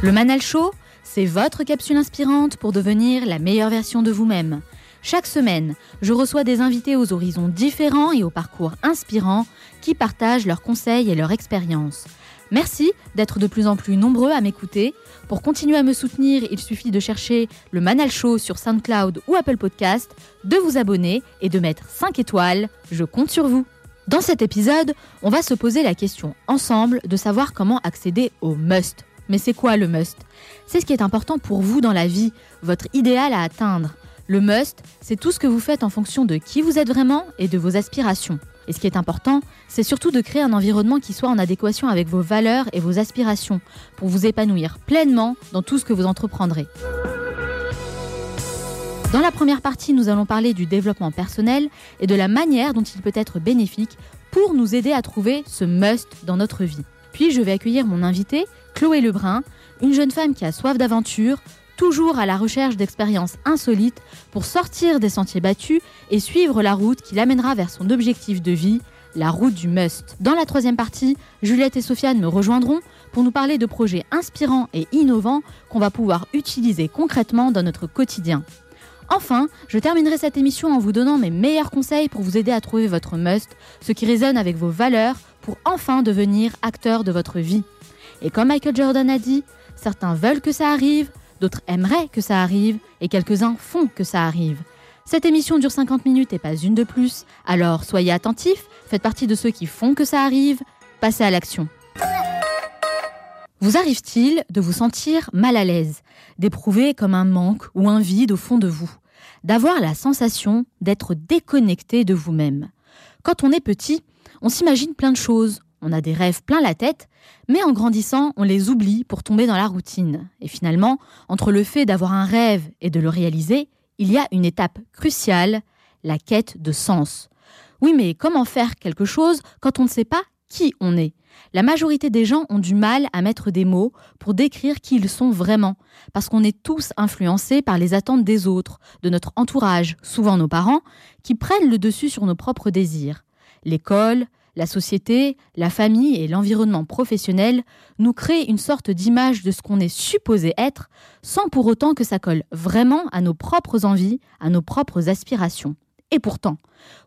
Le Manal Show, c'est votre capsule inspirante pour devenir la meilleure version de vous-même. Chaque semaine, je reçois des invités aux horizons différents et aux parcours inspirants qui partagent leurs conseils et leurs expériences. Merci d'être de plus en plus nombreux à m'écouter. Pour continuer à me soutenir, il suffit de chercher le Manal Show sur SoundCloud ou Apple Podcast, de vous abonner et de mettre 5 étoiles. Je compte sur vous. Dans cet épisode, on va se poser la question ensemble de savoir comment accéder au must mais c'est quoi le must? C'est ce qui est important pour vous dans la vie, votre idéal à atteindre. Le must, c'est tout ce que vous faites en fonction de qui vous êtes vraiment et de vos aspirations. Et ce qui est important, c'est surtout de créer un environnement qui soit en adéquation avec vos valeurs et vos aspirations, pour vous épanouir pleinement dans tout ce que vous entreprendrez. Dans la première partie, nous allons parler du développement personnel et de la manière dont il peut être bénéfique pour nous aider à trouver ce must dans notre vie. Puis je vais accueillir mon invité, Chloé Lebrun, une jeune femme qui a soif d'aventure, toujours à la recherche d'expériences insolites pour sortir des sentiers battus et suivre la route qui l'amènera vers son objectif de vie, la route du must. Dans la troisième partie, Juliette et Sofiane me rejoindront pour nous parler de projets inspirants et innovants qu'on va pouvoir utiliser concrètement dans notre quotidien. Enfin, je terminerai cette émission en vous donnant mes meilleurs conseils pour vous aider à trouver votre must, ce qui résonne avec vos valeurs pour enfin devenir acteur de votre vie. Et comme Michael Jordan a dit, certains veulent que ça arrive, d'autres aimeraient que ça arrive, et quelques-uns font que ça arrive. Cette émission dure 50 minutes et pas une de plus, alors soyez attentifs, faites partie de ceux qui font que ça arrive, passez à l'action. Vous arrive-t-il de vous sentir mal à l'aise, d'éprouver comme un manque ou un vide au fond de vous, d'avoir la sensation d'être déconnecté de vous-même Quand on est petit, on s'imagine plein de choses, on a des rêves plein la tête, mais en grandissant, on les oublie pour tomber dans la routine. Et finalement, entre le fait d'avoir un rêve et de le réaliser, il y a une étape cruciale, la quête de sens. Oui, mais comment faire quelque chose quand on ne sait pas qui on est La majorité des gens ont du mal à mettre des mots pour décrire qui ils sont vraiment, parce qu'on est tous influencés par les attentes des autres, de notre entourage, souvent nos parents, qui prennent le dessus sur nos propres désirs. L'école, la société, la famille et l'environnement professionnel nous créent une sorte d'image de ce qu'on est supposé être, sans pour autant que ça colle vraiment à nos propres envies, à nos propres aspirations. Et pourtant,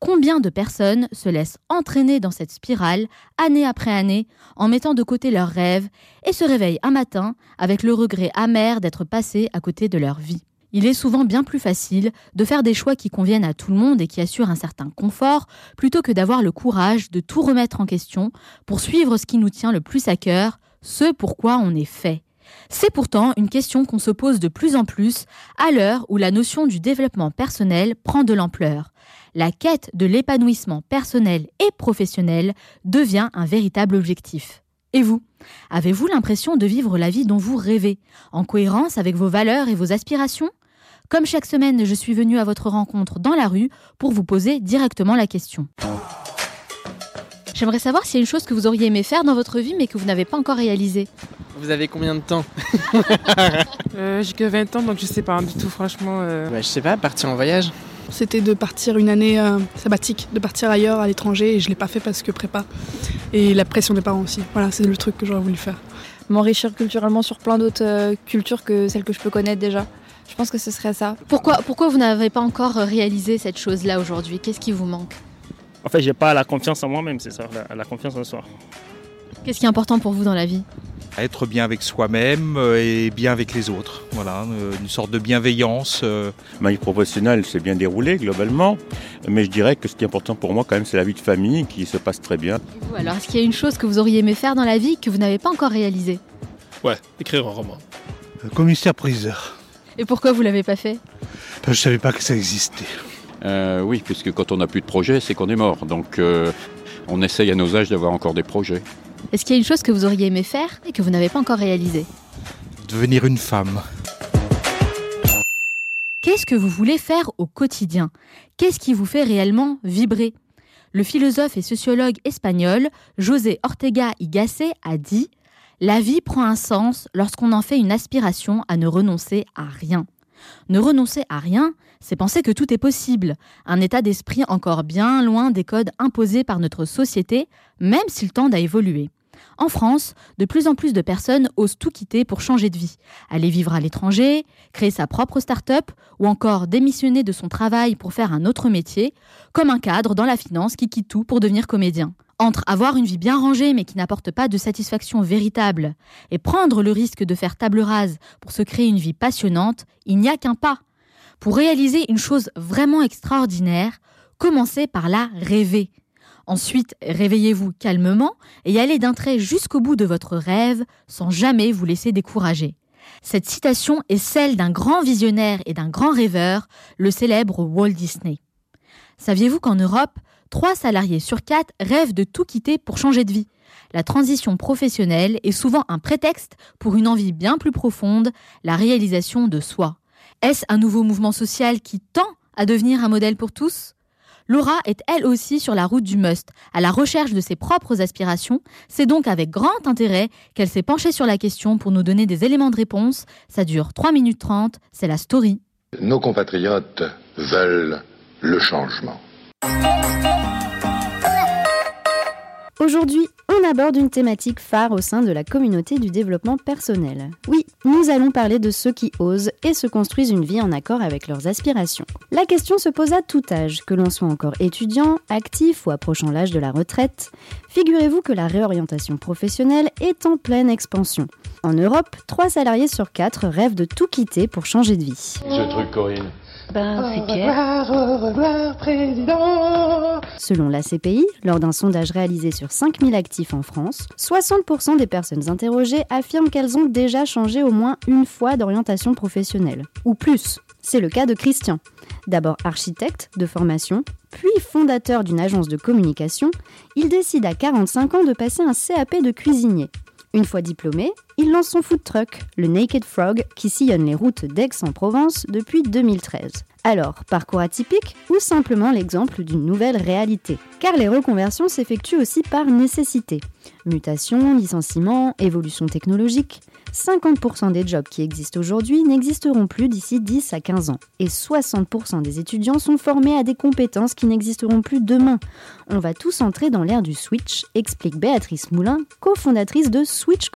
combien de personnes se laissent entraîner dans cette spirale année après année en mettant de côté leurs rêves et se réveillent un matin avec le regret amer d'être passées à côté de leur vie? Il est souvent bien plus facile de faire des choix qui conviennent à tout le monde et qui assurent un certain confort, plutôt que d'avoir le courage de tout remettre en question pour suivre ce qui nous tient le plus à cœur, ce pourquoi on est fait. C'est pourtant une question qu'on se pose de plus en plus à l'heure où la notion du développement personnel prend de l'ampleur. La quête de l'épanouissement personnel et professionnel devient un véritable objectif. Et vous? Avez-vous l'impression de vivre la vie dont vous rêvez, en cohérence avec vos valeurs et vos aspirations? Comme chaque semaine, je suis venue à votre rencontre dans la rue pour vous poser directement la question. J'aimerais savoir s'il y a une chose que vous auriez aimé faire dans votre vie mais que vous n'avez pas encore réalisée. Vous avez combien de temps euh, J'ai que 20 ans donc je sais pas du tout franchement. Euh... Bah, je sais pas, partir en voyage. C'était de partir une année euh, sabbatique, de partir ailleurs à l'étranger et je l'ai pas fait parce que prépa et la pression des parents aussi. Voilà, c'est le truc que j'aurais voulu faire. M'enrichir culturellement sur plein d'autres euh, cultures que celles que je peux connaître déjà. Je pense que ce serait ça. Pourquoi, pourquoi vous n'avez pas encore réalisé cette chose-là aujourd'hui? Qu'est-ce qui vous manque? En fait, j'ai pas la confiance en moi-même, c'est ça, la, confiance en soi. Qu'est-ce qui est important pour vous dans la vie? Être bien avec soi-même euh, et bien avec les autres. Voilà, euh, une sorte de bienveillance. euh, Ma vie professionnelle s'est bien déroulée globalement, mais je dirais que ce qui est important pour moi quand même c'est la vie de famille qui se passe très bien. Et vous, alors, est-ce qu'il y a une chose que vous auriez aimé faire dans la vie que vous n'avez pas encore réalisée? Ouais, écrire un roman. Commissaire priseur. Et pourquoi vous l'avez pas fait? Je savais pas que ça existait. Euh, oui, puisque quand on n'a plus de projet, c'est qu'on est mort. Donc euh, on essaye à nos âges d'avoir encore des projets. Est-ce qu'il y a une chose que vous auriez aimé faire et que vous n'avez pas encore réalisée? Devenir une femme. Qu'est-ce que vous voulez faire au quotidien? Qu'est-ce qui vous fait réellement vibrer? Le philosophe et sociologue espagnol José Ortega y Gasset a dit La vie prend un sens lorsqu'on en fait une aspiration à ne renoncer à rien. Ne renoncer à rien, c'est penser que tout est possible, un état d'esprit encore bien loin des codes imposés par notre société, même s'il tend à évoluer. En France, de plus en plus de personnes osent tout quitter pour changer de vie, aller vivre à l'étranger, créer sa propre start-up ou encore démissionner de son travail pour faire un autre métier, comme un cadre dans la finance qui quitte tout pour devenir comédien. Entre avoir une vie bien rangée mais qui n'apporte pas de satisfaction véritable et prendre le risque de faire table rase pour se créer une vie passionnante, il n'y a qu'un pas. Pour réaliser une chose vraiment extraordinaire, commencez par la rêver. Ensuite, réveillez-vous calmement et allez d'un trait jusqu'au bout de votre rêve sans jamais vous laisser décourager. Cette citation est celle d'un grand visionnaire et d'un grand rêveur, le célèbre Walt Disney. Saviez-vous qu'en Europe, 3 salariés sur 4 rêvent de tout quitter pour changer de vie La transition professionnelle est souvent un prétexte pour une envie bien plus profonde, la réalisation de soi. Est-ce un nouveau mouvement social qui tend à devenir un modèle pour tous? Laura est elle aussi sur la route du must, à la recherche de ses propres aspirations. C'est donc avec grand intérêt qu'elle s'est penchée sur la question pour nous donner des éléments de réponse. Ça dure 3 minutes 30, c'est la story. Nos compatriotes veulent le changement. Aujourd'hui, on aborde une thématique phare au sein de la communauté du développement personnel. Oui, nous allons parler de ceux qui osent et se construisent une vie en accord avec leurs aspirations. La question se pose à tout âge, que l'on soit encore étudiant, actif ou approchant l'âge de la retraite. Figurez-vous que la réorientation professionnelle est en pleine expansion. En Europe, 3 salariés sur 4 rêvent de tout quitter pour changer de vie. Ce truc, Corinne. Ben, c'est. Au revoir, président. Selon la CPI, lors d'un sondage réalisé sur 5000 actifs en France, 60% des personnes interrogées affirment qu'elles ont déjà changé au moins une fois d'orientation professionnelle. Ou plus. C'est le cas de Christian. D'abord architecte de formation, puis fondateur d'une agence de communication, il décide à 45 ans de passer un CAP de cuisinier. Une fois diplômé, il lance son food truck, le Naked Frog, qui sillonne les routes d'Aix-en-Provence depuis 2013. Alors, parcours atypique ou simplement l'exemple d'une nouvelle réalité? Car les reconversions s'effectuent aussi par nécessité. Mutation, licenciement, évolution technologique. 50% des jobs qui existent aujourd'hui n'existeront plus d'ici 10 à 15 ans. Et 60% des étudiants sont formés à des compétences qui n'existeront plus demain. On va tous entrer dans l'ère du switch, explique Béatrice Moulin, cofondatrice de Switch